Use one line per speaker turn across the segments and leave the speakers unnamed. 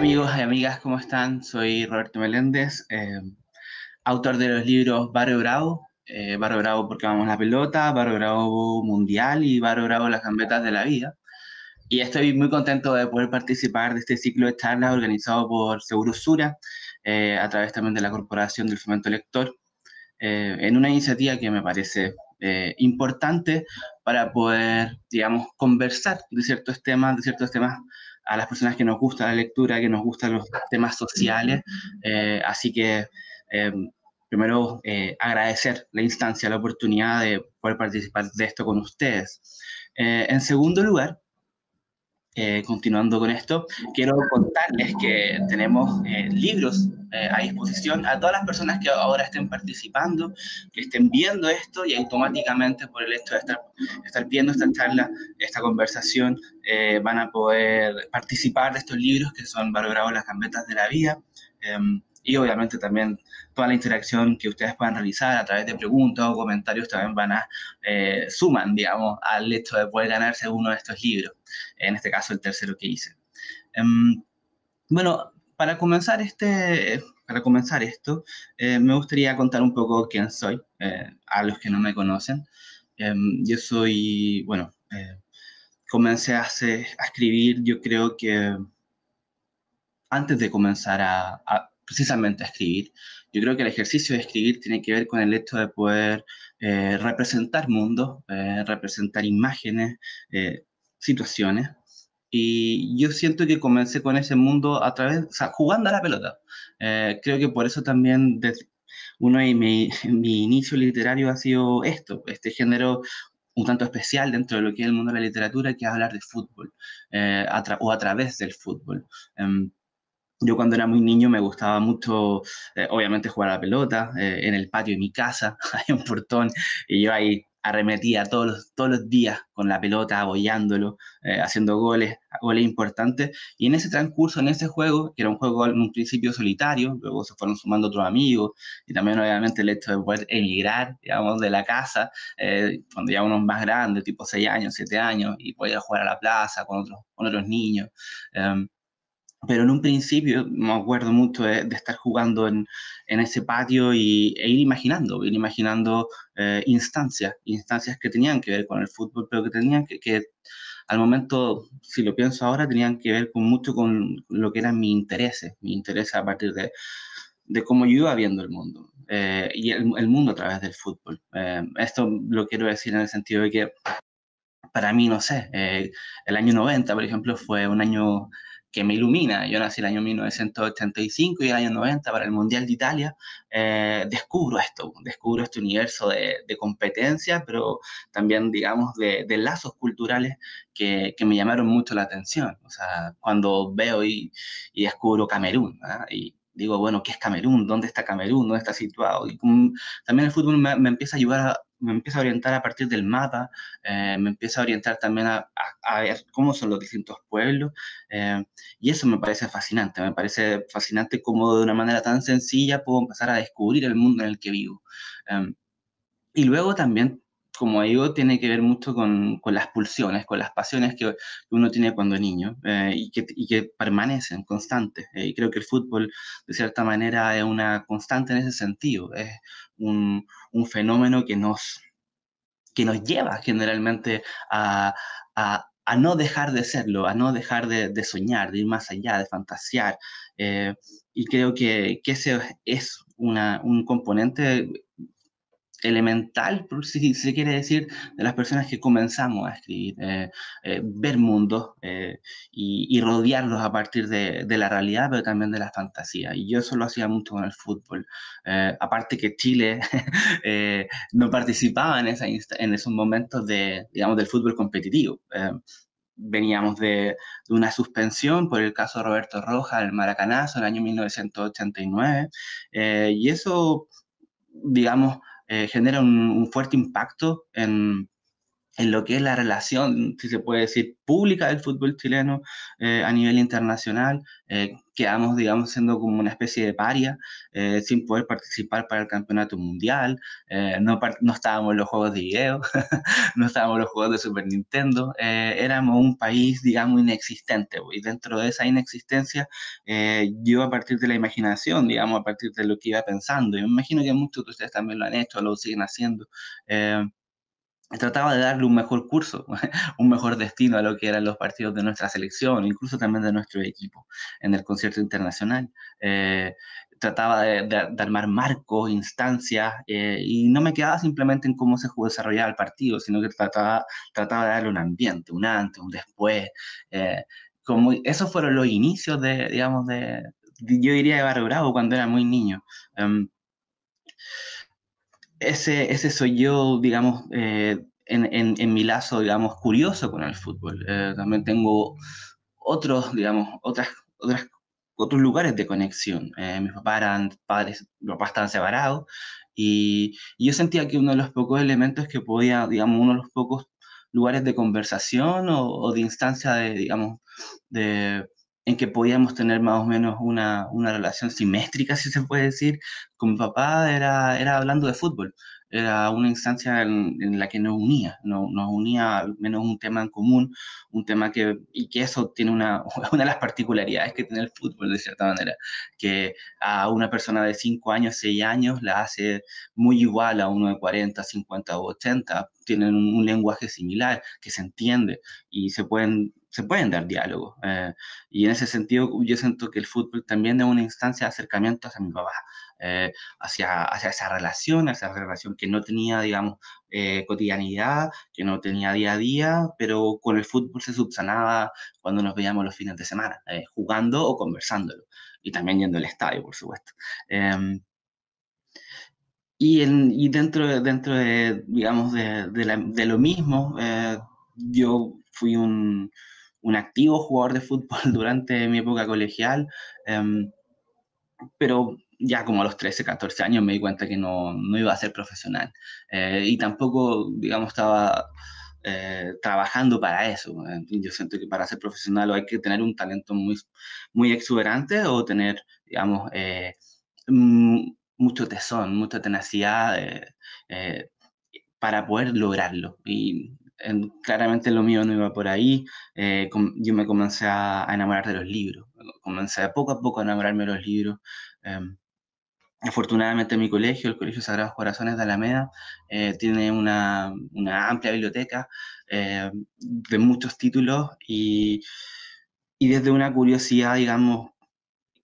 Amigos y amigas, ¿cómo están? Soy Roberto Meléndez, eh, autor de los libros Barrio Bravo, eh, Barrio Bravo porque vamos la pelota, Barrio Bravo Mundial y Barrio Bravo las gambetas de la vida. Y estoy muy contento de poder participar de este ciclo de charlas organizado por Segurosura, eh, a través también de la Corporación del Fomento Lector, en una iniciativa que me parece importante para poder, digamos, conversar de ciertos temas, de ciertos temas a las personas que nos gusta la lectura, que nos gustan los temas sociales. Eh, así que, eh, primero, eh, agradecer la instancia, la oportunidad de poder participar de esto con ustedes. en segundo lugar, eh, continuando con esto, quiero contarles que tenemos eh, libros eh, a disposición a todas las personas que ahora estén participando, que estén viendo esto y automáticamente por el hecho de estar, estar viendo esta charla, esta conversación, van a poder participar de estos libros que son valorados las gambetas de la vida. Y obviamente también toda la interacción que ustedes puedan realizar a través de preguntas o comentarios también van a eh, suman, digamos, al hecho de poder ganarse uno de estos libros, en este caso el tercero que hice. Em, bueno, para comenzar, este, para comenzar esto, eh, me gustaría contar un poco quién soy, eh, a los que no me conocen. Em, yo soy, bueno, comencé a, a escribir, yo creo que antes de comenzar a, precisamente a escribir. Yo creo que el ejercicio de escribir tiene que ver con el hecho de poder eh, representar mundos, eh, representar imágenes, eh, situaciones. Y yo siento que comencé con ese mundo a través, o sea, jugando a la pelota. creo que por eso también uno de mi, mi inicio literario ha sido esto, este género un tanto especial dentro de lo que es el mundo de la literatura, que es hablar de fútbol, o a través del fútbol. Em, yo cuando era muy niño me gustaba mucho, eh, obviamente, jugar a la pelota eh, en el patio de mi casa, hay un portón, y yo ahí arremetía todos los, todos los días con la pelota, apoyándolo, eh, haciendo goles, goles importantes. Y en ese transcurso, en ese juego, que era un juego en un principio solitario, luego se fueron sumando otros amigos, y también obviamente el hecho de poder emigrar, digamos, de la casa, cuando ya uno más grande, tipo 6 años, 7 años, y poder jugar a la plaza con otros, con otros niños. Em, pero en un principio me acuerdo mucho de, estar jugando en, en, ese patio y, e ir imaginando, ir imaginando eh, instancias, instancias que tenían que ver con el fútbol, pero que tenían que, que, al momento, si lo pienso ahora, tenían que ver con mucho con lo que eran mis intereses, mis intereses a partir de, de cómo yo iba viendo el mundo eh, y el, el, mundo a través del fútbol. Eh, esto lo quiero decir en el sentido de que para mí, no sé, el año 90, por ejemplo, fue un año que me ilumina. Yo nací el año 1985 y el año 90 para el Mundial de Italia. Eh, descubro esto, descubro este universo de, de pero también, digamos, de, de lazos culturales que, que, me llamaron mucho la atención. O sea, cuando veo y, y descubro Camerún, ¿ah? y digo, bueno, ¿qué es Camerún? ¿Dónde está Camerún? ¿Dónde está situado? Y también el fútbol me, me empieza a ayudar a, me empieza a orientar a partir del mapa, eh, me empieza a orientar también a, a, ver cómo son los distintos pueblos, eh, y eso me parece fascinante, me parece fascinante cómo de una manera tan sencilla puedo empezar a descubrir el mundo en el que vivo. Eh, y luego también, como digo, tiene que ver mucho con, con las pulsiones, con las pasiones que uno tiene cuando es niño y que, y, que, permanecen constantes. y creo que el fútbol, de cierta manera, es una constante en ese sentido. Es un, un fenómeno que nos, que nos lleva generalmente a, a, a, no dejar de serlo, a no dejar de, de soñar, de ir más allá, de fantasear. Eh, y creo que, que ese es una, un componente elemental, si se quiere decir, de las personas que comenzamos a escribir, eh, eh, ver mundos eh, y, y, rodearlos a partir de, de, la realidad, pero también de la fantasía. Y yo eso lo hacía mucho con el fútbol. Eh, aparte que Chile eh, no participaba en, esa en esos momentos de, digamos, del fútbol competitivo. Eh, veníamos de, de, una suspensión por el caso de Roberto Rojas, el Maracanazo, el año 1989, y eso, digamos, eh, genera un, un, fuerte impacto en, en lo que es la relación, si se puede decir, pública del fútbol chileno eh, a nivel internacional. Eh, quedamos, digamos, siendo como una especie de paria, eh, sin poder participar para el campeonato mundial. no, no estábamos en los juegos de video, no estábamos en los juegos de Super Nintendo. éramos un país, digamos, inexistente. Y dentro de esa inexistencia, yo a partir de la imaginación, digamos, a partir de lo que iba pensando, y me imagino que muchos de ustedes también lo han hecho, lo siguen haciendo trataba de darle un mejor curso, un mejor destino a lo que eran los partidos de nuestra selección, incluso también de nuestro equipo en el concierto internacional. Eh, trataba de, armar marcos, instancias, eh, y no me quedaba simplemente en cómo se desarrollaba el partido, sino que trataba, trataba de darle un ambiente, un antes, un después. Eh, como, esos fueron los inicios de, digamos, de, yo diría de Barrio Bravo cuando era muy niño. Em, ese, ese soy yo, digamos, eh, en, en, mi lazo, digamos, curioso con el fútbol. Eh, también tengo otros, digamos, otras, otras, otros lugares de conexión. Eh, mis papás eran padres, mis papás estaban separados y, yo sentía que uno de los pocos elementos que podía, digamos, uno de los pocos lugares de conversación o, o de instancia de, digamos, de en que podíamos tener más o menos una, una, relación simétrica, si se puede decir, con mi papá era, era hablando de fútbol. Era una instancia en, la que nos unía, nos, unía al menos un tema en común, un tema que, y que eso tiene una, una de las particularidades que tiene el fútbol de cierta manera, que a una persona de 5 años, 6 años la hace muy igual a uno de 40, 50 o 80, tienen un, lenguaje similar, que se entiende y se pueden se pueden dar diálogos. Eh, y en ese sentido, yo siento que el fútbol también es una instancia de acercamiento hacia mi papá, eh, hacia, hacia esa relación, esa relación que no tenía, digamos, eh, cotidianidad, que no tenía día a día, pero con el fútbol se subsanaba cuando nos veíamos los fines de semana, eh, jugando o conversándolo, y también yendo al estadio, por supuesto. Em, y, en, y, dentro, dentro de, digamos, de, de, lo mismo, yo fui un, un, activo jugador de fútbol durante mi época colegial, em, pero ya como a los 13, 14 años me di cuenta que no, no iba a ser profesional. Eh, y tampoco, digamos, estaba eh, trabajando para eso. Yo siento que para ser profesional hay que tener un talento muy, muy exuberante o tener, digamos, eh, mucho tesón, mucha tenacidad para poder lograrlo. Y claramente lo mío no iba por ahí. yo me comencé a, enamorar de los libros. Comencé poco a poco a enamorarme de los libros. Em, Afortunadamente mi colegio, el Colegio Sagrados Corazones de Alameda, eh, tiene una, una, amplia biblioteca eh, de muchos títulos y, y, desde una curiosidad, digamos,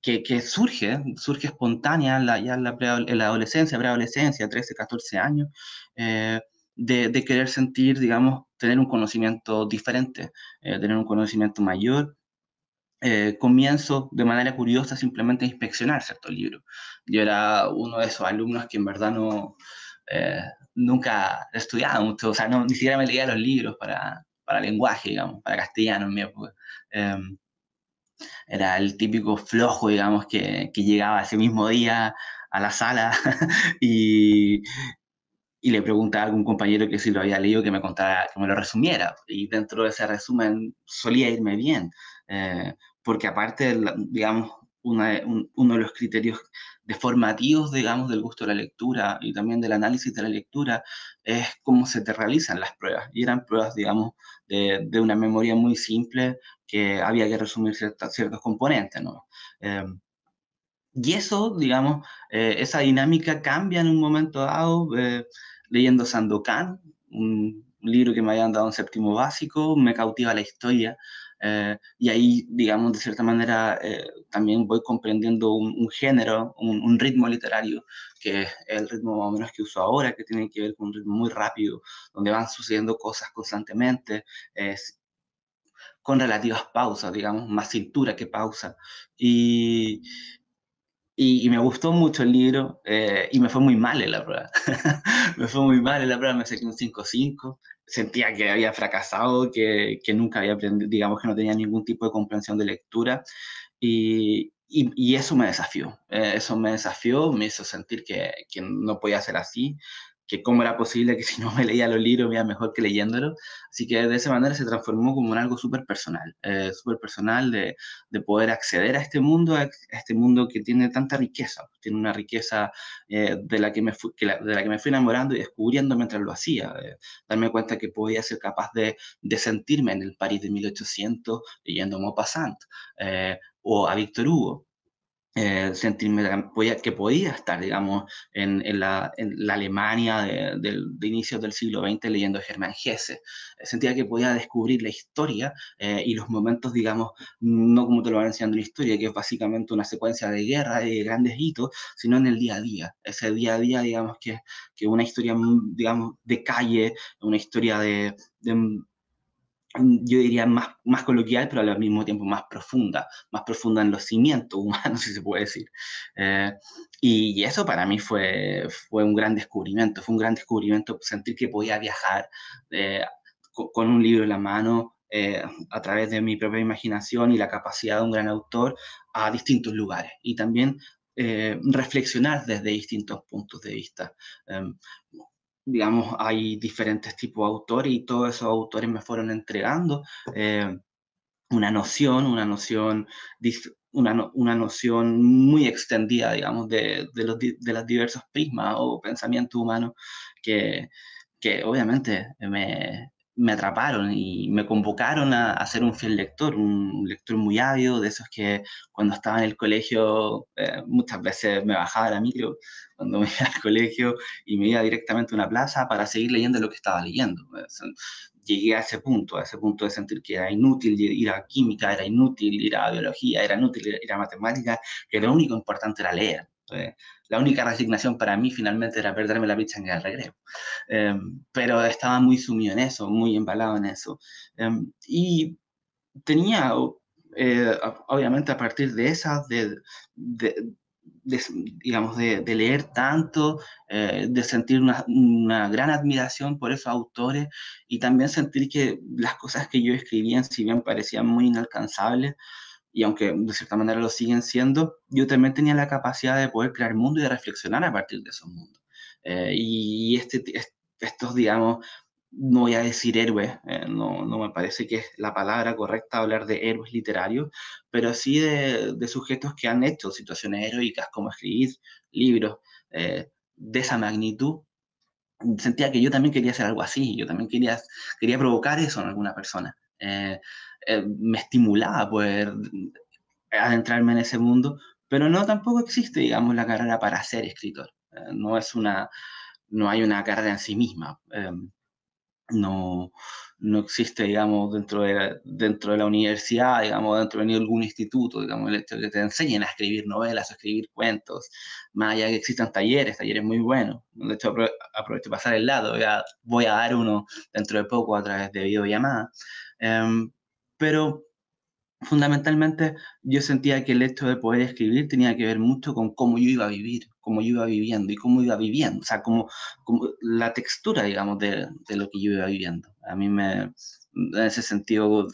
que, que surge, surge espontánea la, ya en la, en la adolescencia, preadolescencia, 13, 14 años, eh, de, querer sentir, digamos, tener un conocimiento diferente, tener un conocimiento mayor eh, comienzo de manera curiosa simplemente a inspeccionar ciertos libros. Yo era uno de esos alumnos que en verdad no, eh, nunca estudiaba mucho, o sea, no, ni siquiera me leía los libros para, para lenguaje, digamos, para castellano en mi época. Em, era el típico flojo, digamos, que, que, llegaba ese mismo día a la sala y, y le preguntaba a algún compañero que si lo había leído que me contara, que me lo resumiera. Y dentro de ese resumen solía irme bien. Eh, porque aparte, digamos, uno de los criterios deformativos, digamos, del gusto de la lectura y también del análisis de la lectura es cómo se te realizan las pruebas. Y eran pruebas, digamos, de, de una memoria muy simple que había que resumir ciertos componentes, ¿no? Eh, y eso, digamos, eh, esa dinámica cambia en un momento dado, leyendo Sandokan, un, un libro que me habían dado en séptimo básico, me cautiva la historia, eh, y ahí, digamos, de cierta manera, eh, también voy comprendiendo un, género, un, ritmo literario, que es el ritmo más o menos que uso ahora, que tiene que ver con un ritmo muy rápido, donde van sucediendo cosas constantemente, con relativas pausas, digamos, más cintura que pausa. Y, y, me gustó mucho el libro eh, y me fue muy mal en la prueba. me fue muy mal en la prueba, me saqué un 5-5 sentía que había fracasado, que, que, nunca había aprendido, digamos que no tenía ningún tipo de comprensión de lectura. Y, y, eso me desafió, eh, eso me desafió, me hizo sentir que, que, no podía ser así, que cómo era posible que si no me leía los libros me iba mejor que leyéndolos. Así que de esa manera se transformó como en algo súper personal, eh, súper personal de, de, poder acceder a este mundo, a este mundo que tiene tanta riqueza, tiene una riqueza eh, de, la que me fui, de la que me fui enamorando y descubriendo mientras lo hacía, eh, darme cuenta que podía ser capaz de, de, sentirme en el París de 1800 leyendo Maupassant eh, o a Víctor Hugo eh, sentirme que podía estar, digamos, en, en, la, en la, Alemania de, de, inicios del siglo XX leyendo Germán Hesse. Sentía que podía descubrir la historia eh, y los momentos, digamos, no como te lo van enseñando en la historia, que es básicamente una secuencia de guerra y de grandes hitos, sino en el día a día. Ese día a día, digamos, que, que una historia, digamos, de calle, una historia de yo diría más, más coloquial, pero al mismo tiempo más profunda, más profunda en los cimientos humanos, si se puede decir. Eh, y, y, eso para mí fue, fue un gran descubrimiento, fue un gran descubrimiento sentir que podía viajar eh, con, con, un libro en la mano, eh, a través de mi propia imaginación y la capacidad de un gran autor a distintos lugares y también eh, reflexionar desde distintos puntos de vista. Um, digamos, hay diferentes tipos de autores y todos esos autores me fueron entregando eh, una noción, una noción, una, una, noción muy extendida, digamos, de, de, los, de los diversos prismas o pensamientos humanos que, que obviamente me, me atraparon y me convocaron a, a, ser un fiel lector, un lector muy ávido, de esos que cuando estaba en el colegio eh, muchas veces me bajaba la micro cuando me iba al colegio y me iba directamente a una plaza para seguir leyendo lo que estaba leyendo. Llegué a ese punto, a ese punto de sentir que era inútil ir a química, era inútil ir a biología, era inútil ir a matemática, que lo único importante era leer. La única resignación para mí finalmente era perderme la pizza en el recreo. Eh, pero estaba muy sumido en eso, muy embalado en eso. Eh, y tenía, eh, obviamente a partir de esas, de, digamos, de, leer tanto, eh, de sentir una, una, gran admiración por esos autores y también sentir que las cosas que yo escribía, si bien parecían muy inalcanzables, y aunque de cierta manera lo siguen siendo, yo también tenía la capacidad de poder crear mundo y de reflexionar a partir de esos mundos. Eh, y este, estos, digamos, no voy a decir héroes, eh, no, no, me parece que es la palabra correcta hablar de héroes literarios, pero sí de, de sujetos que han hecho situaciones heroicas, como escribir libros eh, de esa magnitud. Sentía que yo también quería hacer algo así, yo también quería, quería provocar eso en alguna persona. Eh, eh, me estimulaba poder adentrarme en ese mundo, pero no tampoco existe, digamos, la carrera para ser escritor. Eh, no es una, no hay una carrera en sí misma. Eh, no, no existe, digamos, dentro de, la, dentro de la universidad, digamos, dentro de algún instituto, digamos, el hecho de que te enseñen a escribir novelas, a escribir cuentos, más allá que existan talleres, talleres muy buenos. De hecho, aprovecho pasar el lado, voy a, voy a dar uno dentro de poco a través de videollamada. Um, pero fundamentalmente yo sentía que el hecho de poder escribir tenía que ver mucho con cómo yo iba a vivir, cómo yo iba viviendo y cómo iba viviendo, o sea, como, como la textura, digamos, de, de, lo que yo iba viviendo. A mí me, en ese sentido,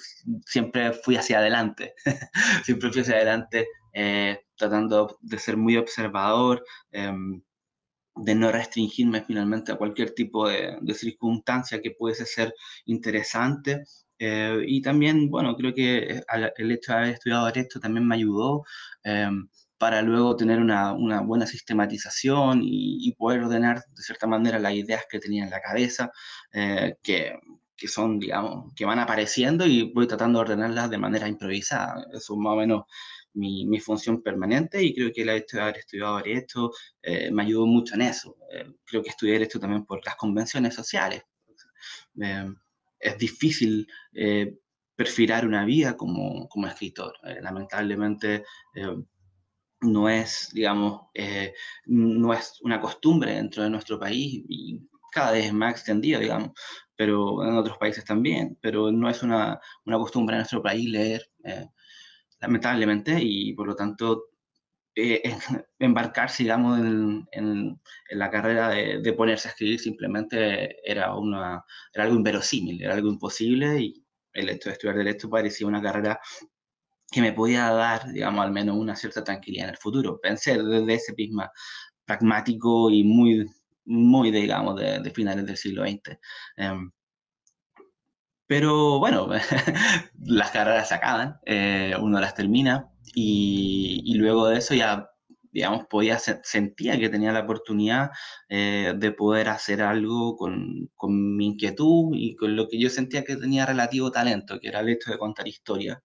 siempre fui hacia adelante, siempre fui hacia adelante, eh, tratando de ser muy observador, eh, de no restringirme finalmente a cualquier tipo de, de circunstancia que pudiese ser interesante eh, y también, bueno, creo que el hecho de haber estudiado Derecho también me ayudó eh, para luego tener una, una buena sistematización y, y, poder ordenar de cierta manera las ideas que tenía en la cabeza, eh, que, que, son, digamos, que van apareciendo y voy tratando de ordenarlas de manera improvisada. Eso es más o menos mi, mi, función permanente y creo que el hecho de haber estudiado Derecho eh, me ayudó mucho en eso. Eh, creo que estudié Derecho también por las convenciones sociales. Eh, es difícil eh, perfilar una vida como, como escritor. Eh, lamentablemente eh, no es, digamos, eh, no es una costumbre dentro de nuestro país y cada vez es más extendido, digamos, pero en otros países también, pero no es una, una costumbre en nuestro país leer, eh, lamentablemente, y por lo tanto eh, embarcarse, digamos, en, la carrera de, de, ponerse a escribir simplemente era, una, era algo inverosímil, era algo imposible y el hecho de estudiar Derecho parecía una carrera que me podía dar, digamos, al menos una cierta tranquilidad en el futuro. Pensé desde ese prisma pragmático y muy muy, digamos, de, finales del siglo XX. Em, pero bueno, las carreras se acaban, eh, uno las termina y, y, luego de eso ya, digamos, podía sentía que tenía la oportunidad eh, de poder hacer algo con, con, mi inquietud y con lo que yo sentía que tenía relativo talento, que era el hecho de contar historias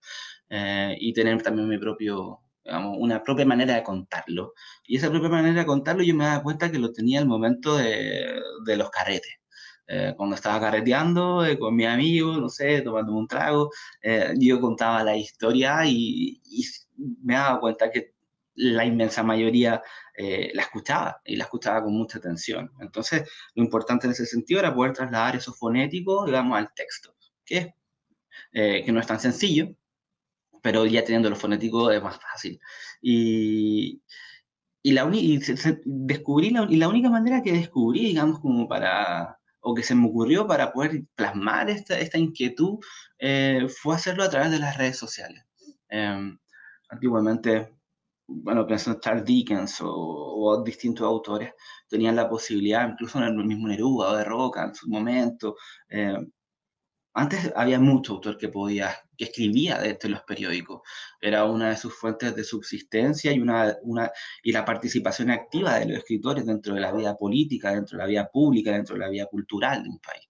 eh, y tener también mi propio, digamos, una propia manera de contarlo. Y esa propia manera de contarlo yo me daba cuenta que lo tenía al momento de, de los carretes. Eh, cuando estaba carreteando eh, con mi amigo, no sé, tomando un trago, eh, yo contaba la historia y, y, me daba cuenta que la inmensa mayoría la escuchaba y la escuchaba con mucha atención. Entonces, lo importante en ese sentido era poder trasladar esos fonéticos, digamos, al texto, que, que no es tan sencillo, pero ya teniendo los fonéticos es más fácil. Y, y la, y descubrí la, y la única manera que descubrí, digamos, como para, o que se me ocurrió para poder plasmar esta, esta inquietud, eh, fue hacerlo a través de las redes sociales. Em, antiguamente, bueno, pienso en Charles Dickens o, o, distintos autores, tenían la posibilidad, incluso en el mismo Neruda o de Roca en su momento, eh, antes había mucho autor que podía, que escribía desde los periódicos. Era una de sus fuentes de subsistencia y, una, una, y la participación activa de los escritores dentro de la vida política, dentro de la vida pública, dentro de la vida cultural de un país.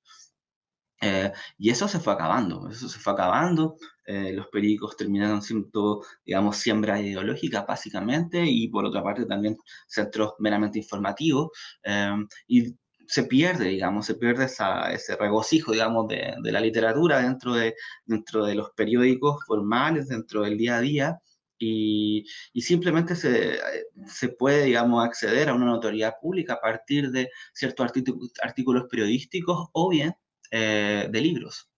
Eh, y eso se fue acabando, eso se fue acabando. Eh, los periódicos terminaron siendo, digamos, siembra ideológica, básicamente, y por otra parte también centros meramente informativos. Eh, y se pierde, digamos, se pierde ese regocijo, digamos, de, la literatura dentro de, dentro de los periódicos formales, dentro del día a día, y, simplemente se, se, puede, digamos, acceder a una notoriedad pública a partir de ciertos artículos periodísticos o bien eh, de libros.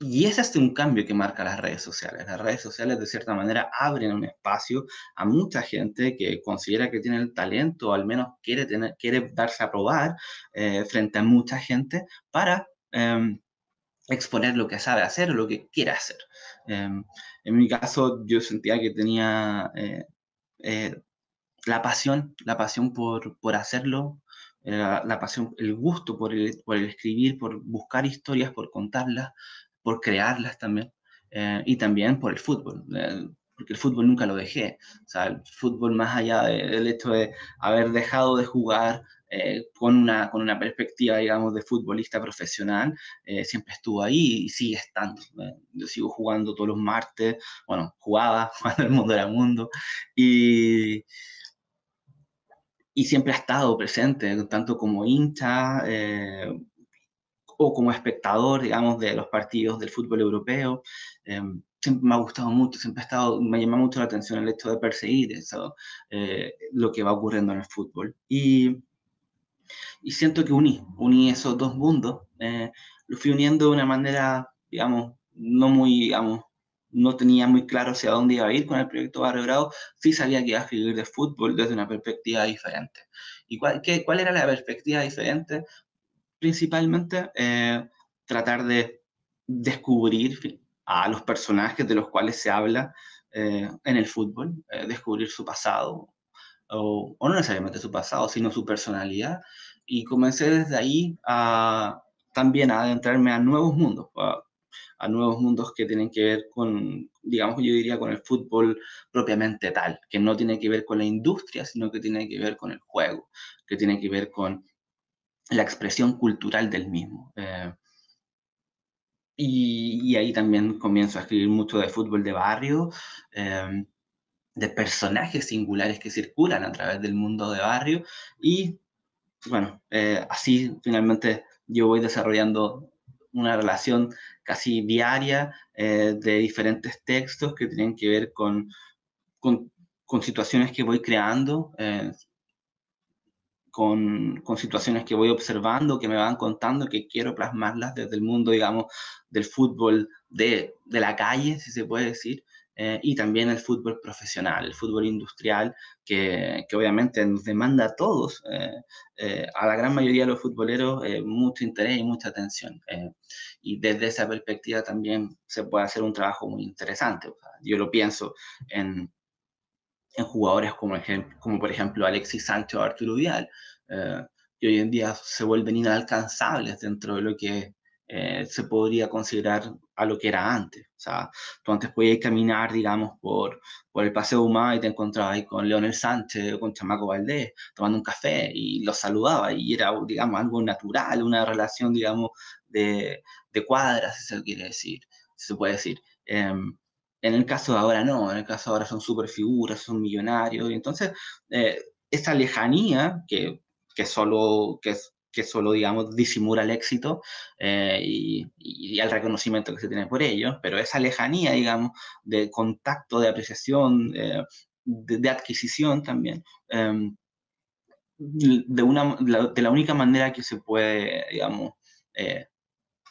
Y es un cambio que marca las redes sociales. Las redes sociales, de cierta manera, abren un espacio a mucha gente que considera que tiene el talento, o al menos quiere, tener, quiere darse a probar eh, frente a mucha gente para em, exponer lo que sabe hacer o lo que quiere hacer. Em, en mi caso, yo sentía que tenía eh, eh, la pasión, la pasión por, por hacerlo, la, la, pasión, el gusto por el, por el escribir, por buscar historias, por contarlas, por crearlas también, eh, y también por el fútbol, eh, porque el fútbol nunca lo dejé. O sea, el fútbol más allá del hecho de haber dejado de jugar eh, con, una, con una perspectiva, digamos, de futbolista profesional, siempre estuvo ahí y sigue estando. yo sigo jugando todos los martes, bueno, jugaba cuando el mundo era mundo, y y siempre ha estado presente, tanto como hincha, o como espectador, digamos, de los partidos del fútbol europeo. Em, siempre me ha gustado mucho, siempre ha estado, me llama mucho la atención el hecho de perseguir eso, eh, lo que va ocurriendo en el fútbol. Y, y siento que uní, uní esos dos mundos, eh, lo fui uniendo de una manera, digamos, no muy, digamos, no tenía muy claro hacia dónde iba a ir con el proyecto Barrio Grado, sí sabía que iba a escribir de fútbol desde una perspectiva diferente. ¿Y cuál, qué, cuál era la perspectiva diferente? Principalmente eh, tratar de descubrir a los personajes de los cuales se habla eh, en el fútbol, eh, descubrir su pasado, o, no necesariamente su pasado, sino su personalidad, y comencé desde ahí a, también a adentrarme a nuevos mundos, a, a, nuevos mundos que tienen que ver con, digamos, yo diría con el fútbol propiamente tal, que no tiene que ver con la industria, sino que tiene que ver con el juego, que tiene que ver con la expresión cultural del mismo. Eh, y, ahí también comienzo a escribir mucho de fútbol de barrio, eh, de personajes singulares que circulan a través del mundo de barrio. Y bueno, eh, así finalmente yo voy desarrollando una relación casi diaria de diferentes textos que tienen que ver con, con situaciones que voy creando, con, situaciones que voy observando, que me van contando, que quiero plasmarlas desde el mundo, digamos, del fútbol de, de la calle, si se puede decir, eh, y también el fútbol profesional, el fútbol industrial, que, que obviamente nos demanda a todos, eh, eh, a la gran mayoría de los futboleros, mucho interés y mucha atención. y desde esa perspectiva también se puede hacer un trabajo muy interesante. yo lo pienso en, en jugadores como, por ejemplo Alexis Sánchez o Arturo Vidal. que hoy en día se vuelven inalcanzables dentro de lo que eh, se podría considerar a lo que era antes. O sea, tú antes podías caminar, digamos, por, por el Paseo Humá y te encontrabas ahí con Leonel Sánchez o con Chamaco Valdés tomando un café y los saludaba y era, digamos, algo natural, una relación, digamos, de, de cuadras, si se quiere decir, si se puede decir. Em, en el caso de ahora no, en el caso de ahora son super figuras, son millonarios, y entonces eh, esa lejanía que, que solo, que, solo, digamos, disimula el éxito eh, y, el reconocimiento que se tiene por ello, pero esa lejanía, digamos, de contacto, de apreciación, eh, de, adquisición también, em, de, una, de la única manera que se puede, digamos,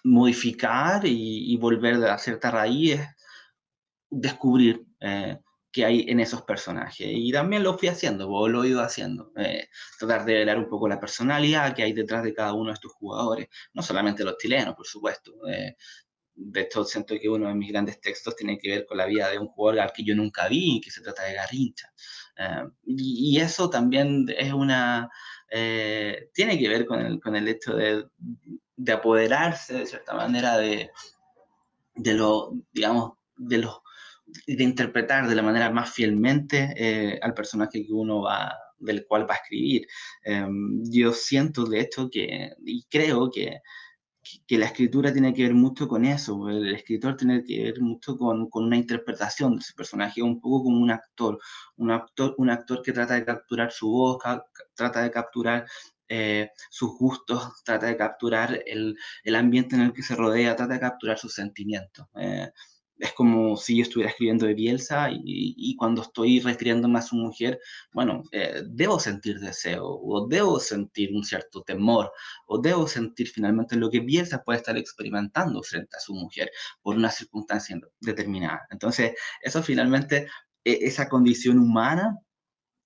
modificar y, y, volver a cierta raíz es descubrir que hay en esos personajes. Y también lo fui haciendo, o lo he ido haciendo. Eh, tratar de ver un poco la personalidad que hay detrás de cada uno de estos jugadores, no solamente los chilenos, por supuesto. Eh, de hecho, siento que uno de mis grandes textos tiene que ver con la vida de un jugador al que yo nunca vi, que se trata de Garrincha. Eh, y, eso también es una... tiene que ver con el, con el hecho de, de apoderarse, de cierta manera, de, de lo, digamos, de los de interpretar de la manera más fielmente eh, al personaje que uno va, del cual va a escribir. Em, yo siento, de hecho, que, y creo que, que, la escritura tiene que ver mucho con eso, el escritor tiene que ver mucho con, con una interpretación de ese personaje, un poco como un actor, un actor, un actor que trata de capturar su voz, trata de capturar eh, sus gustos, trata de capturar el, el, ambiente en el que se rodea, trata de capturar sus sentimientos. Eh, es como si yo estuviera escribiendo de Bielsa y, cuando estoy refiriéndome a su mujer, bueno, eh, debo sentir deseo o debo sentir un cierto temor o debo sentir finalmente lo que Bielsa puede estar experimentando frente a su mujer por una circunstancia determinada. Entonces, eso finalmente, e, esa condición humana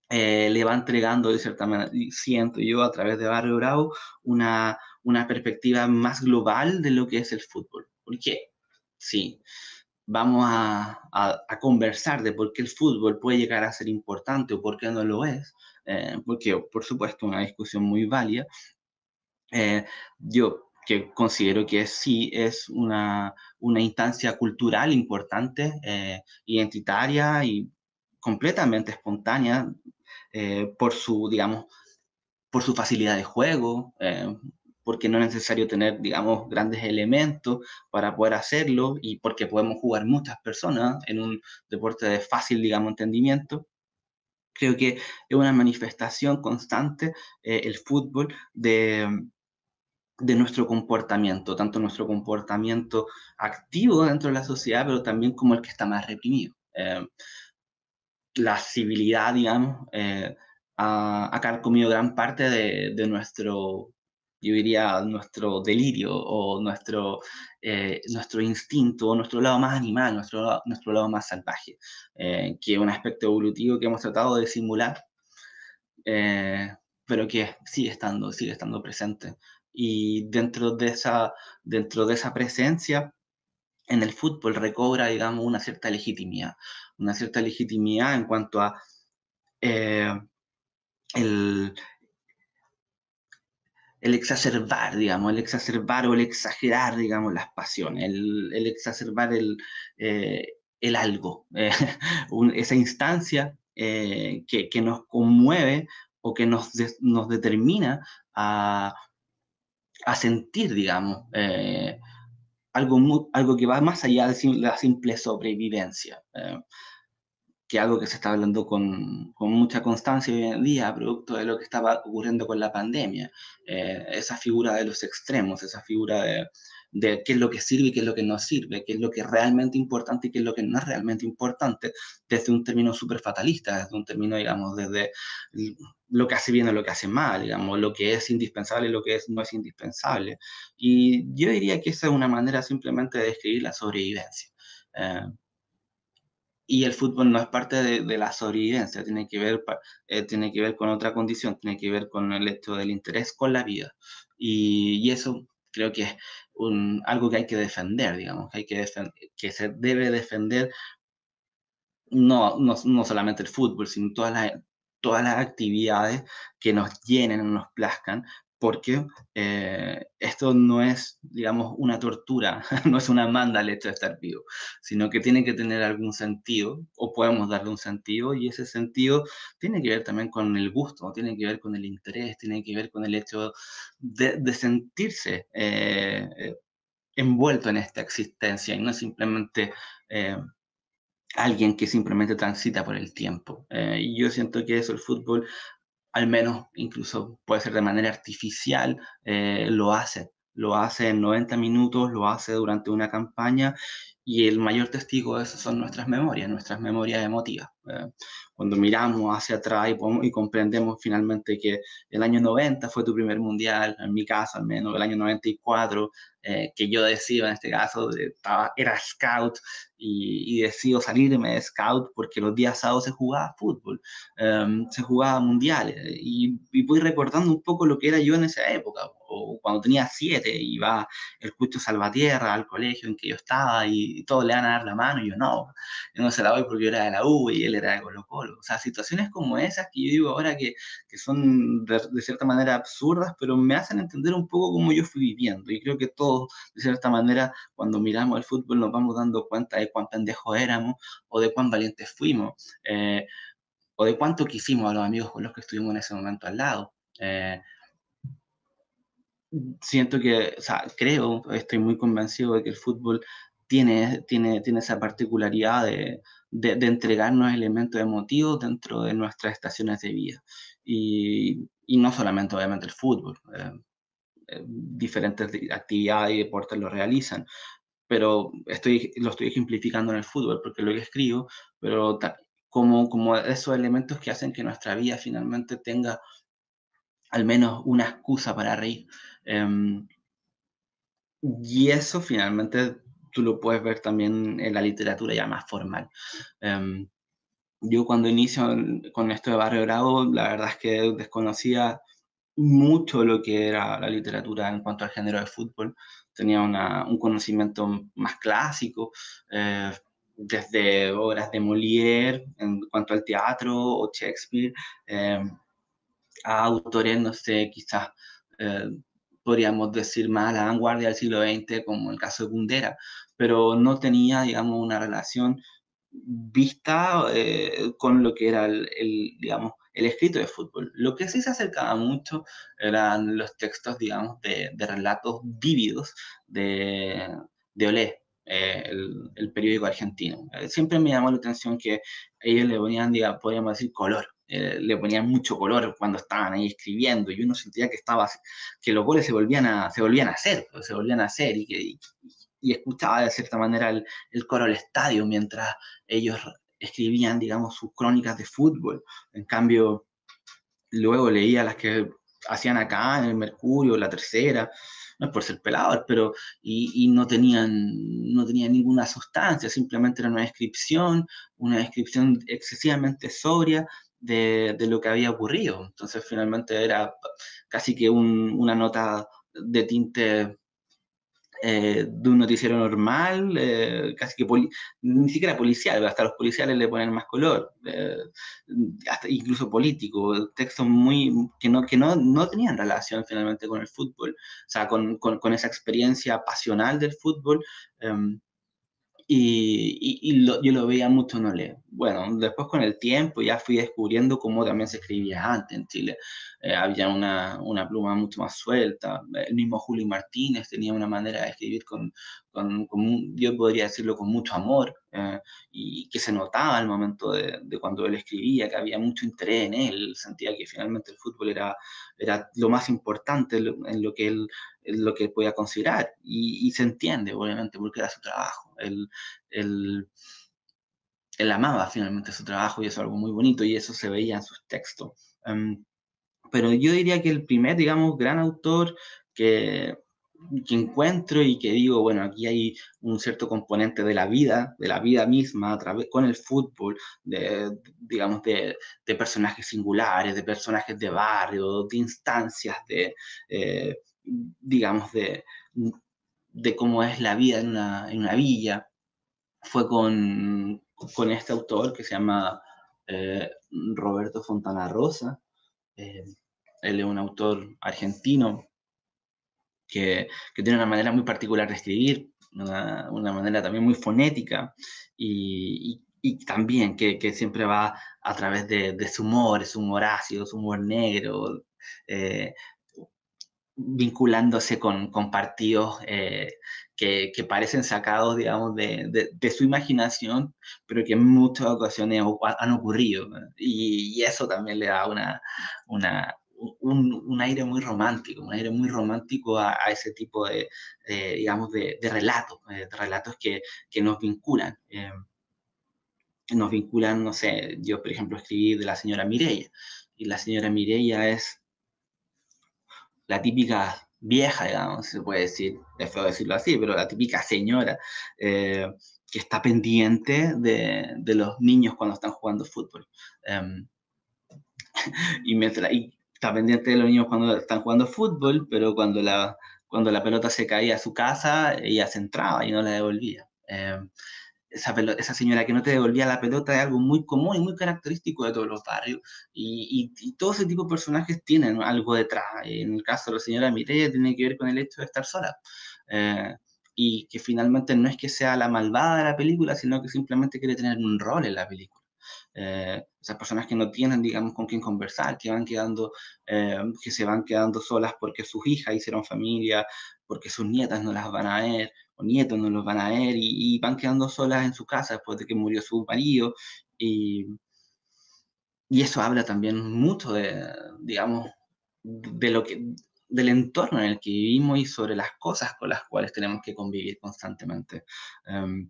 eh, le va entregando de cierta manera, siento yo a través de Barrio Bravo, una, una perspectiva más global de lo que es el fútbol. ¿Por qué? Sí, vamos a, a, conversar de por qué el fútbol puede llegar a ser importante o por qué no lo es, eh, porque por supuesto una discusión muy válida. Eh, yo que considero que sí es una, una instancia cultural importante, eh, identitaria y completamente espontánea por su, digamos, por su facilidad de juego, porque no es necesario tener, digamos, grandes elementos para poder hacerlo y porque podemos jugar muchas personas en un deporte de fácil, digamos, entendimiento. Creo que es una manifestación constante eh, el fútbol de, de nuestro comportamiento, tanto nuestro comportamiento activo dentro de la sociedad, pero también como el que está más reprimido. Eh, la civilidad, digamos, eh, ha, ha comido gran parte de, de, nuestro, yo diría, nuestro delirio o nuestro, eh, nuestro instinto o nuestro lado más animal, nuestro, nuestro lado más salvaje, eh, que es un aspecto evolutivo que hemos tratado de simular, eh, pero que sigue estando, sigue estando presente. Y dentro de esa, dentro de esa presencia, en el fútbol recobra, digamos, una cierta legitimidad, una cierta legitimidad en cuanto a el, el exacerbar, digamos, el exacerbar o el exagerar, digamos, las pasiones, el, exacerbar el, eh, el algo, eh, esa instancia eh, que, que, nos conmueve o que nos, nos determina a, a sentir, digamos, algo, algo que va más allá de la simple sobrevivencia que algo que se está hablando con, con, mucha constancia hoy en día, producto de lo que estaba ocurriendo con la pandemia. Eh, esa figura de los extremos, esa figura de, de, qué es lo que sirve y qué es lo que no sirve, qué es lo que es realmente importante y qué es lo que no es realmente importante, desde un término súper fatalista, desde un término, digamos, desde lo que hace bien o lo que hace mal, digamos, lo que es indispensable y lo que es, no es indispensable. Y yo diría que esa es una manera simplemente de describir la sobrevivencia. Eh, y el fútbol no es parte de, de la sobrevivencia, tiene que, ver, eh, tiene que ver con otra condición, tiene que ver con el hecho del interés con la vida. Y, y eso creo que es un, algo que hay que defender, digamos, que, hay que, que se debe defender no, no, no, solamente el fútbol, sino todas las, todas las actividades que nos llenen nos plazcan, porque eh, esto no es, digamos, una tortura, no es una manda el hecho de estar vivo, sino que tiene que tener algún sentido, o podemos darle un sentido, y ese sentido tiene que ver también con el gusto, tiene que ver con el interés, tiene que ver con el hecho de, sentirse eh, eh, envuelto en esta existencia y no simplemente alguien que simplemente transita por el tiempo. y yo siento que eso el fútbol al menos incluso puede ser de manera artificial, eh, lo hace. Lo hace en 90 minutos, lo hace durante una campaña y el mayor testigo de eso son nuestras memorias, nuestras memorias emotivas. Eh, cuando miramos hacia atrás y, y, comprendemos finalmente que el año 90 fue tu primer mundial, en mi caso al menos, el año 94, eh, que yo decido en este caso, estaba, era scout y, y, decido salirme de scout porque los días sábados se jugaba fútbol, em, se jugaba mundiales y, y voy recordando un poco lo que era yo en esa época o cuando tenía siete, iba el Cucho Salvatierra al colegio en que yo estaba y, todos le van a dar la mano y yo no, yo no se la doy porque yo era de la U y él era de Colo Colo. O sea, situaciones como esas que yo digo ahora que, que son de, cierta manera absurdas, pero me hacen entender un poco cómo yo fui viviendo. Y creo que todos, de cierta manera, cuando miramos el fútbol nos vamos dando cuenta de cuán pendejos éramos o de cuán valientes fuimos. Eh, o de cuánto quisimos a los amigos con los que estuvimos en ese momento al lado. Eh, siento que, o sea, creo, estoy muy convencido de que el fútbol tiene, tiene, tiene esa particularidad de, de, entregarnos elementos emotivos dentro de nuestras estaciones de vida. Y, y no solamente, obviamente, el fútbol. Eh, eh, diferentes actividades y deportes lo realizan, pero estoy, lo estoy ejemplificando en el fútbol porque lo escribo, pero como, como esos elementos que hacen que nuestra vida finalmente tenga al menos una excusa para reír. Em, y eso finalmente tú lo puedes ver también en la literatura ya más formal. Em, yo cuando inicio con esto de Barrio Bravo, la verdad es que desconocía mucho lo que era la literatura en cuanto al género de fútbol. Tenía un conocimiento más clásico, eh, desde obras de Molière en cuanto al teatro o Shakespeare, em, a autores, no sé, quizás eh, podríamos decir más la vanguardia del siglo XX, como el caso de Gundera, pero no tenía, digamos, una relación vista eh, con lo que era el, digamos, el escrito de fútbol. Lo que sí se acercaba mucho eran los textos, digamos, de, relatos vívidos de, de Olé, eh, el, periódico argentino. siempre me llamó la atención que ellos le ponían, digamos, podríamos decir, color eh, le ponían mucho color cuando estaban ahí escribiendo y uno sentía que estaba que los goles se volvían a se volvían a hacer pues, se volvían a hacer y que y, escuchaba de cierta manera el, el, coro del estadio mientras ellos escribían digamos sus crónicas de fútbol. En cambio luego leía las que hacían acá en el Mercurio la tercera no es por ser pelador, pero y, y, no tenían no tenían ninguna sustancia, simplemente era una descripción, una descripción excesivamente sobria de, de, lo que había ocurrido. Entonces finalmente era casi que un, una nota de tinte eh, de un noticiero normal, eh, casi que ni siquiera policial, hasta los policiales le ponen más color, eh, hasta incluso político, textos muy que no, que no, no tenían relación finalmente con el fútbol, o sea, con, con, con esa experiencia pasional del fútbol. Y, y, yo lo veía mucho no leo. Bueno, después con el tiempo ya fui descubriendo cómo también se escribía antes en Chile. Eh, había una, una, pluma mucho más suelta. El mismo Julio Martínez tenía una manera de escribir con, con, con yo podría decirlo, con mucho amor. Eh, y que se notaba al momento de, de, cuando él escribía, que había mucho interés en él. Sentía que finalmente el fútbol era, era lo más importante en lo que él lo que podía considerar. Y, y, se entiende, obviamente, porque era su trabajo. Él, él, él, amaba finalmente su trabajo y eso es algo muy bonito y eso se veía en sus textos. Um, pero yo diría que el primer, digamos, gran autor que, que encuentro y que digo, bueno, aquí hay un cierto componente de la vida, de la vida misma, a través, con el fútbol, de, digamos, de, de personajes singulares, de personajes de barrio, de instancias, de, eh, digamos, de, de cómo es la vida en una, en una villa. Fue con, con, este autor que se llama eh, Roberto Fontana Rosa. Eh, él es un autor argentino que, tiene una manera muy particular de escribir, una, manera también muy fonética y, también que, siempre va a través de, de, su humor, su humor ácido, su humor negro, eh, vinculándose con, partidos eh, que, parecen sacados, digamos, de, su imaginación, pero que en muchas ocasiones han ocurrido. Y, eso también le da una, un, un, aire muy romántico, un aire muy romántico a, a ese tipo de, digamos, de, de relatos, eh, de relatos que, que nos vinculan. Eh, nos vinculan, no sé, yo por ejemplo escribí de la señora Mireia, y la señora Mireia es la típica vieja, digamos, se puede decir, es feo decirlo así, pero la típica señora eh, que está pendiente de, de, los niños cuando están jugando fútbol. Um, y, me y está pendiente de los niños cuando están jugando fútbol, pero cuando la, cuando la pelota se caía a su casa, ella se entraba y no la devolvía. Eh, esa, esa, señora que no te devolvía la pelota es algo muy común y muy característico de todos los barrios. Y, y, y todo ese tipo de personajes tienen algo detrás. En el caso de la señora Mireia tiene que ver con el hecho de estar sola. Eh, y que finalmente no es que sea la malvada de la película, sino que simplemente quiere tener un rol en la película eh, esas personas que no tienen, digamos, con quién conversar, que van quedando, eh, que se van quedando solas porque sus hijas hicieron familia, porque sus nietas no las van a ver, o nietos no los van a ver, y, y van quedando solas en su casa después de que murió su marido, y, y eso habla también mucho de, digamos, de lo que del entorno en el que vivimos y sobre las cosas con las cuales tenemos que convivir constantemente. Um,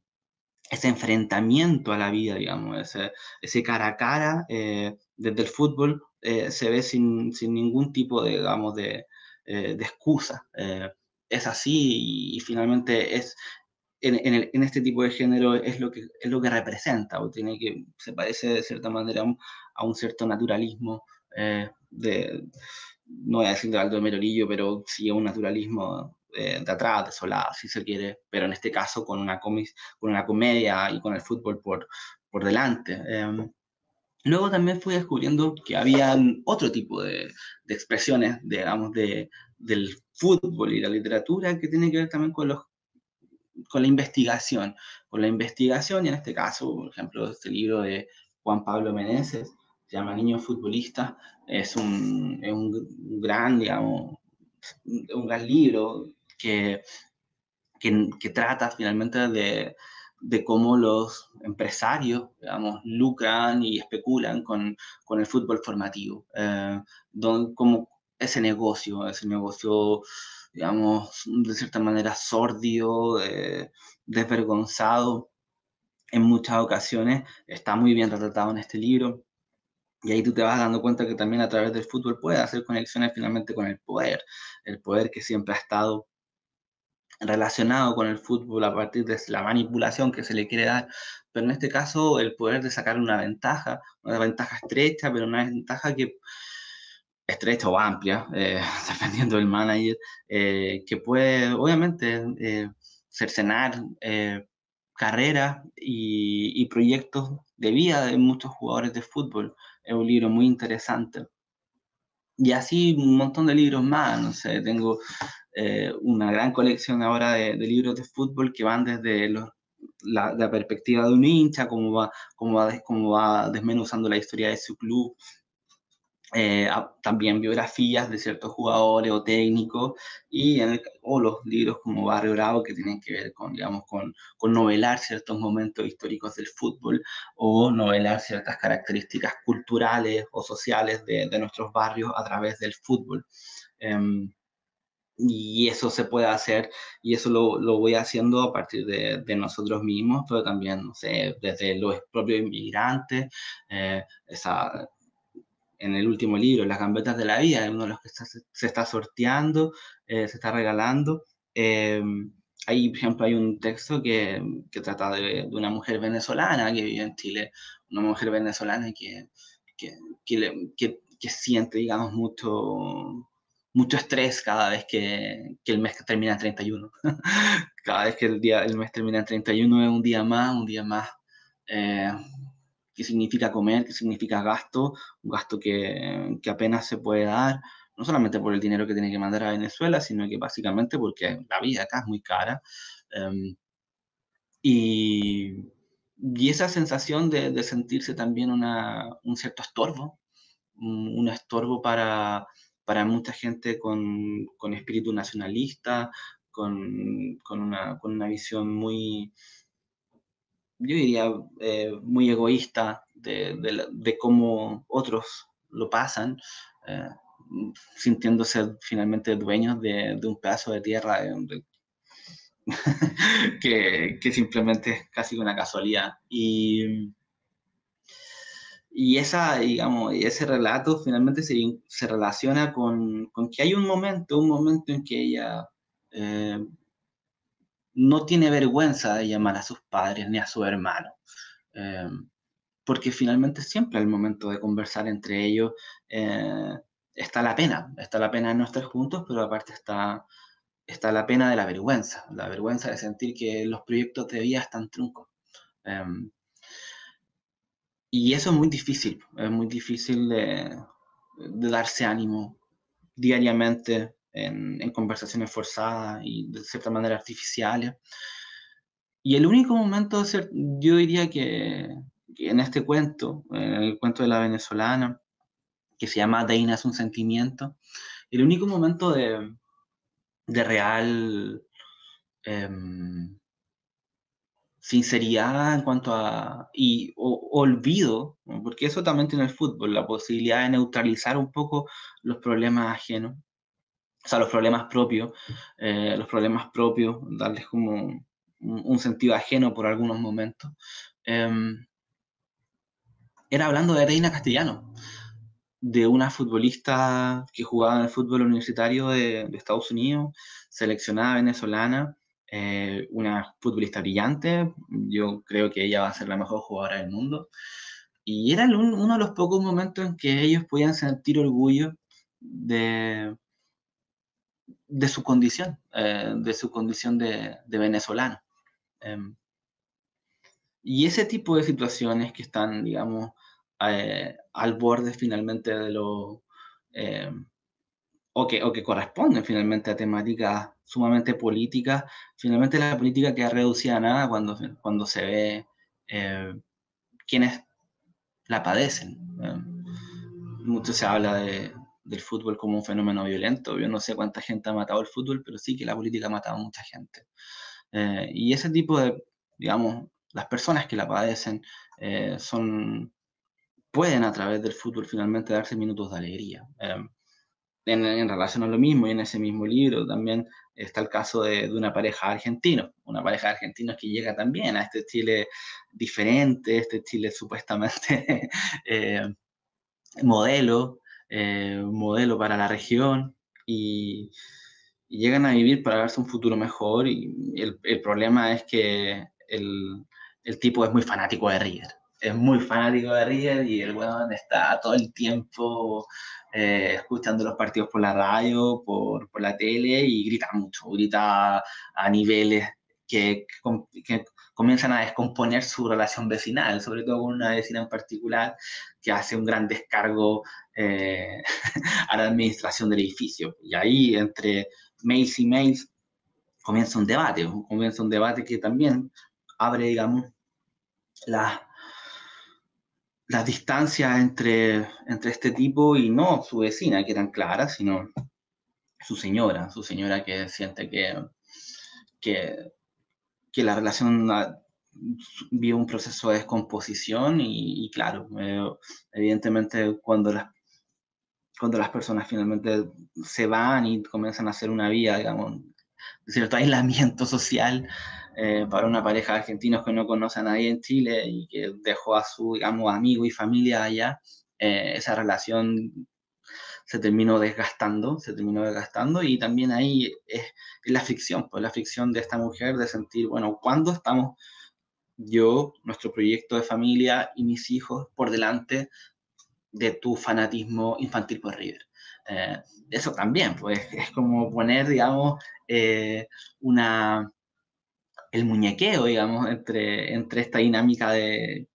ese enfrentamiento a la vida, digamos, ese, ese cara a cara eh, desde el fútbol eh, se ve sin, sin, ningún tipo de, digamos, de, eh, de excusa. Eh, es así y, finalmente es, en, en, este tipo de género es lo que, es lo que representa o tiene que, se parece de cierta manera a un, cierto naturalismo de, no voy a decir de Aldo Merorillo, pero sí a un naturalismo eh, de atrás, desolada, si se quiere, pero en este caso con una, comis, con una comedia y con el fútbol por, por delante. Eh, luego también fui descubriendo que había otro tipo de, de expresiones, digamos, de, del fútbol y la literatura que tiene que ver también con los con la investigación, con la investigación, y en este caso, por ejemplo, este libro de Juan Pablo Meneses, se llama Niño Futbolista, es un, es un gran, digamos, un gran libro que, que, que trata finalmente de, de, cómo los empresarios, digamos, lucran y especulan con, con el fútbol formativo, eh, don, como ese negocio, ese negocio, digamos, de cierta manera sordio, eh, desvergonzado, en muchas ocasiones, está muy bien retratado en este libro. Y ahí tú te vas dando cuenta que también a través del fútbol puedes hacer conexiones finalmente con el poder, el poder que siempre ha estado relacionado con el fútbol a partir de la manipulación que se le quiere dar, pero en este caso el poder de sacar una ventaja, una ventaja estrecha, pero una ventaja que estrecha o amplia, eh, dependiendo del manager, eh, que puede obviamente eh, cercenar eh, carreras y, y, proyectos de vida de muchos jugadores de fútbol. Es un libro muy interesante. Y así un montón de libros más, no sé, tengo eh, una gran colección ahora de, de, libros de fútbol que van desde los, la, la, perspectiva de un hincha, cómo va, cómo, va, cómo va desmenuzando la historia de su club, eh, también biografías de ciertos jugadores o técnicos, y en el, o los libros como Barrio Bravo que tienen que ver con, digamos, con, con novelar ciertos momentos históricos del fútbol o novelar ciertas características culturales o sociales de, de nuestros barrios a través del fútbol. Um, y eso se puede hacer y eso lo, lo voy haciendo a partir de, de, nosotros mismos, pero también, no sé, desde los propios inmigrantes, eh, esa, en el último libro, Las gambetas de la vida, uno de los que está, se está sorteando, eh, se está regalando. Eh, ahí, por ejemplo, hay un texto que, que trata de, de, una mujer venezolana que vive en Chile, una mujer venezolana que, que, que, que siente, digamos, mucho mucho estrés cada vez que, que, el mes termina en 31. cada vez que el, día, el mes termina en 31 es un día más, un día más eh, qué significa comer, qué significa gasto, un gasto que, que, apenas se puede dar, no solamente por el dinero que tiene que mandar a Venezuela, sino que básicamente porque la vida acá es muy cara. Em, y, y, esa sensación de, sentirse también una, un cierto estorbo, un estorbo para, para mucha gente con, con espíritu nacionalista, con, con, una, con, una, visión muy, yo diría, eh, muy egoísta de, de, de, cómo otros lo pasan, eh, sintiéndose finalmente dueños de, de, un pedazo de tierra que, que, simplemente es casi una casualidad. Y, y esa, digamos, ese relato finalmente se, se relaciona con, con, que hay un momento, un momento en que ella eh, no tiene vergüenza de llamar a sus padres ni a su hermano. Eh, porque finalmente siempre al momento de conversar entre ellos eh, está la pena, está la pena de no estar juntos, pero aparte está, está la pena de la vergüenza, la vergüenza de sentir que los proyectos de vida están truncos. Eh, y eso es muy difícil, es muy difícil de, de darse ánimo diariamente en, en, conversaciones forzadas y de cierta manera artificiales. Y el único momento, yo diría que, que, en este cuento, en el cuento de la venezolana, que se llama Deina es un sentimiento, el único momento de, de real eh, sinceridad en cuanto a y olvido, porque eso también tiene el fútbol, la posibilidad de neutralizar un poco los problemas ajenos, o sea, los problemas propios, eh, los problemas propios, darles como un, sentido ajeno por algunos momentos. Eh, era hablando de Reina Castellano, de una futbolista que jugaba en el fútbol universitario de, de Estados Unidos, seleccionada venezolana, eh, una futbolista brillante, yo creo que ella va a ser la mejor jugadora del mundo. Y era un, uno de los pocos momentos en que ellos podían sentir orgullo de, de su condición, eh, de su condición de, de venezolano. Eh, y ese tipo de situaciones que están, digamos, eh, al borde finalmente de lo... Eh, o que, o que corresponden finalmente a temáticas sumamente políticas, finalmente la política queda reducida a nada cuando, cuando se ve eh, quienes la padecen. Mucho se habla de, del fútbol como un fenómeno violento. Yo no sé cuánta gente ha matado el fútbol, pero sí que la política ha matado a mucha gente. Eh, y ese tipo de, digamos, las personas que la padecen eh, son, pueden a través del fútbol finalmente darse minutos de alegría. Eh, en, en, relación a lo mismo y en ese mismo libro también está el caso de, una pareja argentina, una pareja de que llega también a este Chile diferente, este Chile supuestamente eh, modelo, eh, modelo para la región y, llegan a vivir para verse un futuro mejor y el, el problema es que el, el tipo es muy fanático de River es muy fanático de River y el weón está todo el tiempo eh, escuchando los partidos por la radio, por, por, la tele y grita mucho, grita a niveles que, que, comienzan a descomponer su relación vecinal, sobre todo con una vecina en particular que hace un gran descargo eh, a la administración del edificio. Y ahí, entre mails y mails, comienza un debate, comienza un debate que también abre, digamos, la las distancias entre, entre este tipo y no su vecina, que eran claras, sino su señora, su señora que siente que, que, que la relación vio un proceso de descomposición y, y claro, eh, evidentemente cuando las, cuando las personas finalmente se van y comienzan a hacer una vida, digamos, de cierto aislamiento social, eh, para una pareja de argentinos que no conoce a nadie en Chile y que dejó a su, digamos, amigo y familia allá, eh, esa relación se terminó desgastando, se terminó desgastando y también ahí es, es, la fricción, pues la fricción de esta mujer de sentir, bueno, ¿cuándo estamos yo, nuestro proyecto de familia y mis hijos por delante de tu fanatismo infantil por River? Eh, eso también, pues es como poner, digamos, eh, una, el muñequeo, digamos, entre, entre esta dinámica de,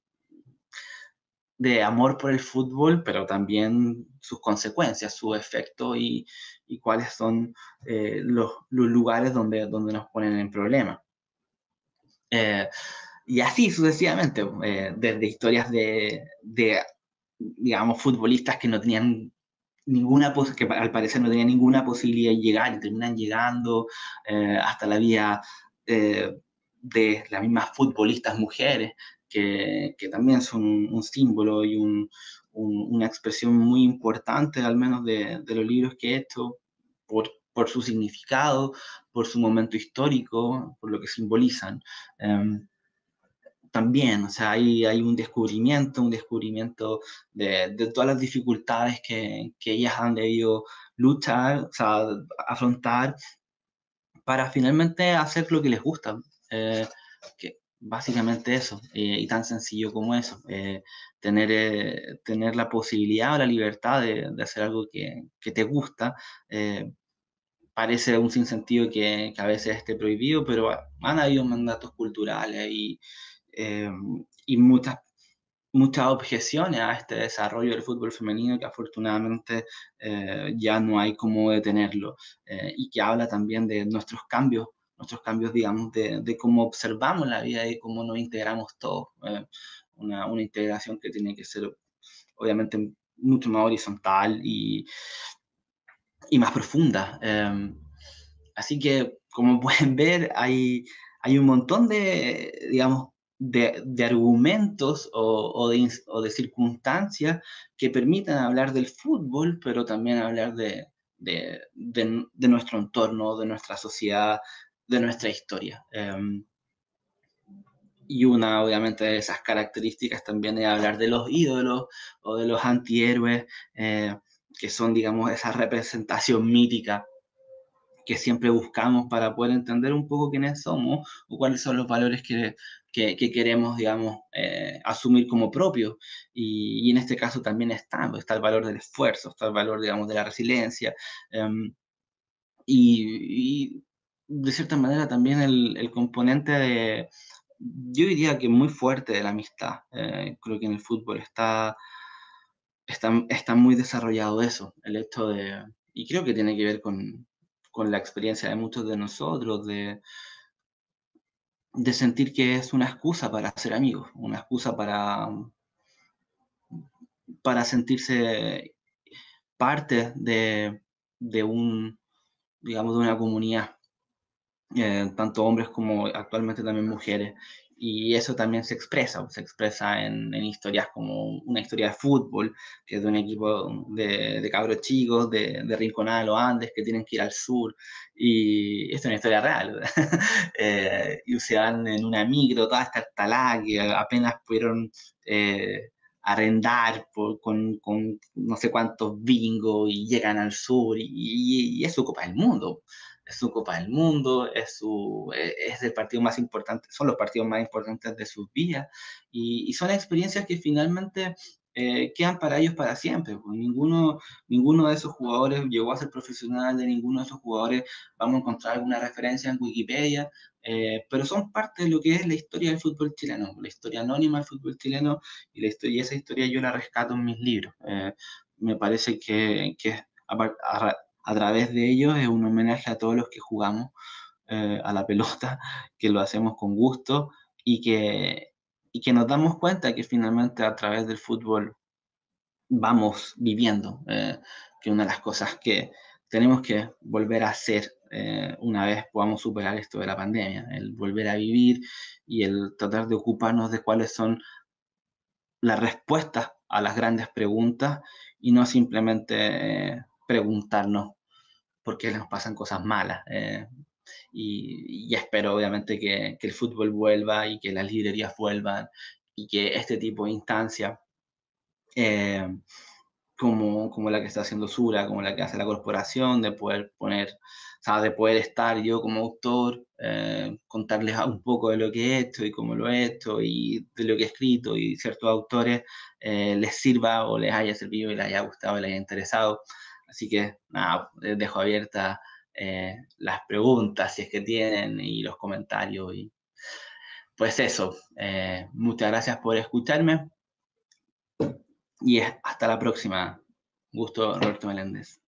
de amor por el fútbol, pero también sus consecuencias, su efecto y, y cuáles son eh, los, los, lugares donde, donde nos ponen en problema. Eh, y así sucesivamente, eh, desde historias de, de, digamos, futbolistas que no tenían ninguna, que al parecer no tenían ninguna posibilidad de llegar y terminan llegando, hasta la vida de las mismas futbolistas mujeres, que, que también son un, símbolo y un, una expresión muy importante, al menos de, de, los libros que he hecho, por, por su significado, por su momento histórico, por lo que simbolizan. Um, también, o sea, hay, hay, un descubrimiento, un descubrimiento de, de todas las dificultades que, que, ellas han debido luchar, o sea, afrontar para finalmente hacer lo que les gusta. Eh, que, básicamente eso, eh, y tan sencillo como eso, eh, tener, eh, tener la posibilidad o la libertad de, hacer algo que, que te gusta. Parece un sinsentido que, que, a veces esté prohibido, pero han habido mandatos culturales y, y muchas, muchas objeciones a este desarrollo del fútbol femenino que afortunadamente ya no hay cómo detenerlo y que habla también de nuestros cambios nuestros cambios, digamos, de, de, cómo observamos la vida y cómo nos integramos todos. Eh, una, una, integración que tiene que ser, obviamente, mucho más horizontal y, y más profunda. Eh, así que, como pueden ver, hay, hay un montón de, digamos, de, de argumentos o, o, de, o, de, circunstancias que permitan hablar del fútbol, pero también hablar de, de, de, nuestro entorno, de nuestra sociedad, de nuestra historia. Um, y una, obviamente, de esas características también es hablar de los ídolos o de los antihéroes, eh, que son, digamos, esa representación mítica que siempre buscamos para poder entender un poco quiénes somos o cuáles son los valores que, que, que queremos, digamos, eh, asumir como propios. Y, y, en este caso también está, está el valor del esfuerzo, está el valor, digamos, de la resiliencia. Y, y de cierta manera también el, el, componente de, yo diría que muy fuerte de la amistad. Eh, creo que en el fútbol está, está, está, muy desarrollado eso, el hecho de, y creo que tiene que ver con, con la experiencia de muchos de nosotros, de, de sentir que es una excusa para ser amigos, una excusa para, para sentirse parte de, de un, digamos, de una comunidad eh, tanto hombres como actualmente también mujeres. Y eso también se expresa, se expresa en, en, historias como una historia de fútbol, que es de un equipo de, de cabros chicos, de, de Rinconada los Andes, que tienen que ir al sur. Y es una historia real. eh, y se van en una micro, toda esta talá que apenas pudieron eh, arrendar por, con, con, no sé cuántos bingos y llegan al sur y, y, y eso ocupa el mundo es su Copa del Mundo, es, su, e, es el partido más importante, son los partidos más importantes de sus vidas y, y son experiencias que finalmente eh, quedan para ellos para siempre. Pues ninguno, ninguno de esos jugadores llegó a ser profesional, de ninguno de esos jugadores vamos a encontrar alguna referencia en Wikipedia, eh, pero son parte de lo que es la historia del fútbol chileno, la historia anónima del fútbol chileno y, la historia, y esa historia yo la rescato en mis libros. Eh, me parece que, que a, a través de ellos es un homenaje a todos los que jugamos eh, a la pelota, que lo hacemos con gusto y que, y que nos damos cuenta que finalmente a través del fútbol vamos viviendo, eh, que una de las cosas que tenemos que volver a hacer eh, una vez podamos superar esto de la pandemia, el volver a vivir y el tratar de ocuparnos de cuáles son las respuestas a las grandes preguntas y no simplemente preguntarnos por qué nos pasan cosas malas. Eh, y, y, espero obviamente que, que, el fútbol vuelva y que las librerías vuelvan y que este tipo de instancias, eh, como, como la que está haciendo Sura, como la que hace la corporación, de poder poner, o sea, de poder estar yo como autor, eh, contarles un poco de lo que he hecho y cómo lo he hecho y de lo que he escrito y ciertos autores eh, les sirva o les haya servido y les haya gustado y les haya interesado. Así que nada, dejo abiertas eh, las preguntas si es que tienen y los comentarios. Y pues eso, eh, muchas gracias por escucharme. y hasta la próxima. Gusto, Roberto Meléndez.